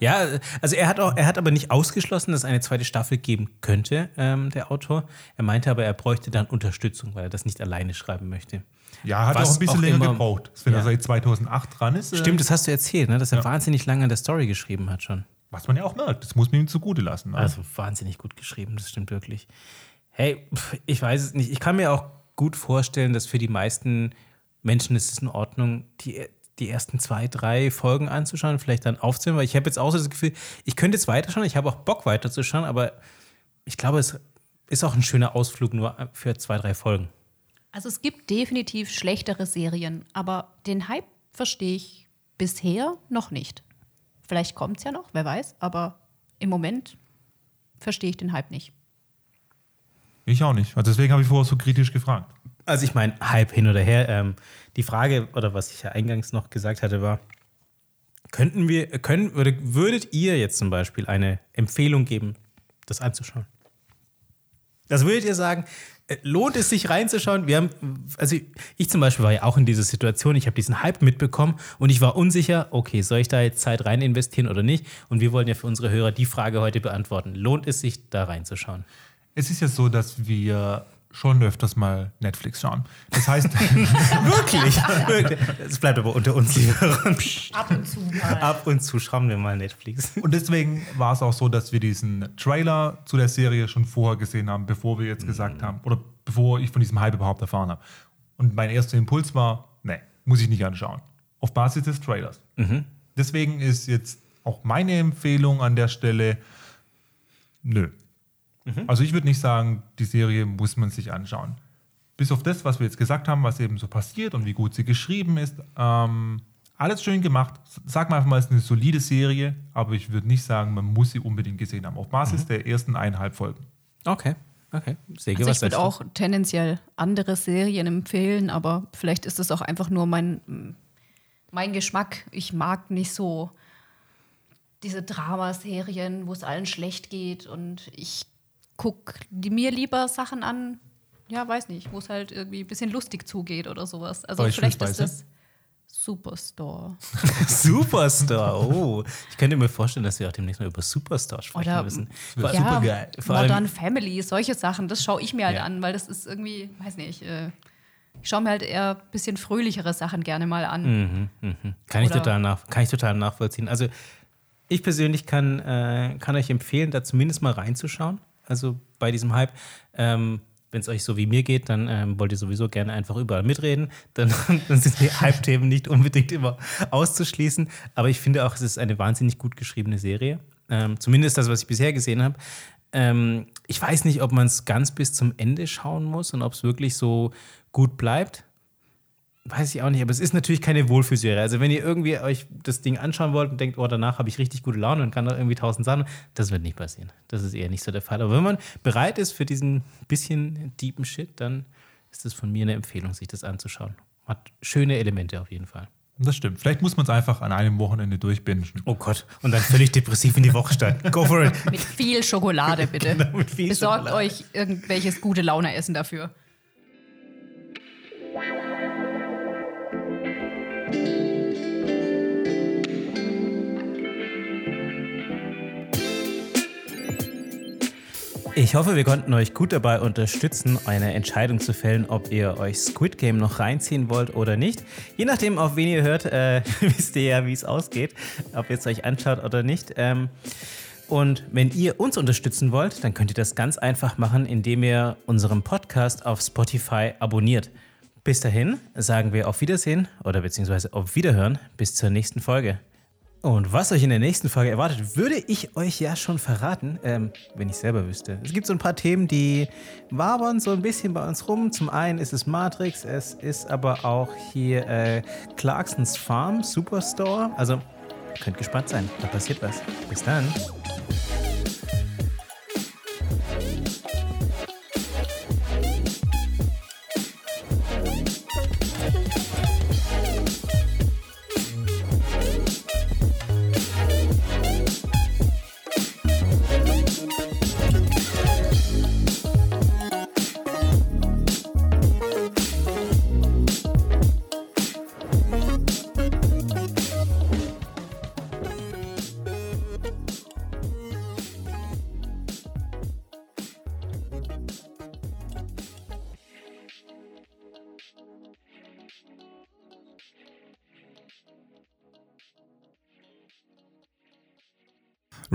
ja, also er hat, auch, er hat aber nicht ausgeschlossen, dass es eine zweite Staffel geben könnte, ähm, der Autor. Er meinte aber, er bräuchte dann Unterstützung, weil er das nicht alleine schreiben möchte. Ja, hat Was auch ein bisschen auch länger immer- gebraucht. Wenn Ja. er seit 2008 dran ist. äh, Stimmt, das hast du erzählt, ne? dass er Ja. wahnsinnig lange an der Story geschrieben hat schon. Was man ja auch merkt. Das muss man ihm zugute lassen. Ne? Also wahnsinnig gut geschrieben, das stimmt wirklich. Hey, ich weiß es nicht. Ich kann mir auch gut vorstellen, dass für die meisten Menschen ist es in Ordnung, die, die ersten zwei, drei Folgen anzuschauen, vielleicht dann aufzunehmen, weil ich habe jetzt auch so das Gefühl, ich könnte jetzt weiterschauen, ich habe auch Bock weiterzuschauen, aber ich glaube, es ist auch ein schöner Ausflug nur für zwei, drei Folgen. Also es gibt definitiv schlechtere Serien, aber den Hype verstehe ich bisher noch nicht. Vielleicht kommt es ja noch, wer weiß, aber im Moment verstehe ich den Hype nicht. Ich auch nicht. Also deswegen habe ich vorher so kritisch gefragt. Also ich meine, Hype hin oder her. Ähm, die Frage, oder was ich ja eingangs noch gesagt hatte, war, könnten wir, können, oder würdet ihr jetzt zum Beispiel eine Empfehlung geben, das anzuschauen? Das würdet ihr sagen, äh, lohnt es sich reinzuschauen? Wir haben, also ich zum Beispiel war ja auch in dieser Situation, ich habe diesen Hype mitbekommen und ich war unsicher, okay, soll ich da jetzt Zeit rein investieren oder nicht? Und wir wollen ja für unsere Hörer die Frage heute beantworten. Lohnt es sich, da reinzuschauen? Es ist ja so, dass wir schon öfters mal Netflix schauen. Das heißt, Wirklich? Wirklich. Es bleibt aber unter uns, liebe. Ab und zu mal. Ab und zu schauen wir mal Netflix. und deswegen war es auch so, dass wir diesen Trailer zu der Serie schon vorher gesehen haben, bevor wir jetzt gesagt haben, oder bevor ich von diesem Hype überhaupt erfahren habe. Und mein erster Impuls war, nee, muss ich nicht anschauen. Auf Basis des Trailers. Deswegen ist jetzt auch meine Empfehlung an der Stelle, nö. Also ich würde nicht sagen, die Serie muss man sich anschauen. Bis auf das, was wir jetzt gesagt haben, was eben so passiert und wie gut sie geschrieben ist, ähm, alles schön gemacht. Sag mal einfach mal, es ist eine solide Serie, aber ich würde nicht sagen, man muss sie unbedingt gesehen haben. Auf Basis der ersten eineinhalb Folgen. Okay, okay. Säge, Also was ich würde auch tendenziell andere Serien empfehlen, aber vielleicht ist es auch einfach nur mein, mein Geschmack. Ich mag nicht so diese Dramaserien, wo es allen schlecht geht und ich gucke mir lieber Sachen an, ja, weiß nicht, wo es halt irgendwie ein bisschen lustig zugeht oder sowas. Also vielleicht ist das Superstore. Superstar. Oh, ich könnte mir vorstellen, dass wir auch demnächst mal über Superstar sprechen Oder- müssen. wird Ja, supergeil. Vor allem, Modern Family, solche Sachen, das schaue ich mir halt Ja. an, weil das ist irgendwie, weiß nicht, äh, ich schaue mir halt eher ein bisschen fröhlichere Sachen gerne mal an. kann, ich total nach, kann ich total nachvollziehen. Also, ich persönlich kann, äh, kann euch empfehlen, da zumindest mal reinzuschauen. Also bei diesem Hype. Ähm, wenn es euch so wie mir geht, dann ähm, wollt ihr sowieso gerne einfach überall mitreden. Dann, dann sind die Hype-Themen nicht unbedingt immer auszuschließen. Aber ich finde auch, es ist eine wahnsinnig gut geschriebene Serie. Ähm, zumindest das, was ich bisher gesehen habe. Ähm, ich weiß nicht, ob man es ganz bis zum Ende schauen muss und ob es wirklich so gut bleibt. Weiß ich auch nicht, aber es ist natürlich keine Wohlfühlserie. Also, wenn ihr irgendwie euch das Ding anschauen wollt und denkt, oh, danach habe ich richtig gute Laune und kann da irgendwie tausend Sachen, das wird nicht passieren. Das ist eher nicht so der Fall. Aber wenn man bereit ist für diesen bisschen deepen Shit, dann ist das von mir eine Empfehlung, sich das anzuschauen. Hat schöne Elemente auf jeden Fall. Das stimmt. Vielleicht muss man es einfach an einem Wochenende durchbinden. Oh Gott. Und dann völlig depressiv in die Woche starten. Go for it. Mit viel Schokolade, bitte. Genau, mit viel Besorgt Schokolade. euch irgendwelches gute Laune-Essen dafür. Ich hoffe, wir konnten euch gut dabei unterstützen, eine Entscheidung zu fällen, ob ihr euch Squid Game noch reinziehen wollt oder nicht. Je nachdem, auf wen ihr hört, äh, wisst ihr ja, wie es ausgeht, ob ihr es euch anschaut oder nicht. Ähm, und wenn ihr uns unterstützen wollt, dann könnt ihr das ganz einfach machen, indem ihr unseren Podcast auf Spotify abonniert. Bis dahin sagen wir auf Wiedersehen oder beziehungsweise auf Wiederhören bis zur nächsten Folge. Und was euch in der nächsten Folge erwartet, würde ich euch ja schon verraten, ähm, wenn ich selber wüsste. Es gibt so ein paar Themen, die wabern so ein bisschen bei uns rum. Zum einen ist es Matrix, es ist aber auch hier äh, Clarksons Farm Superstore. Also könnt gespannt sein, da passiert was. Bis dann.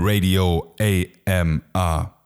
Radio AMR.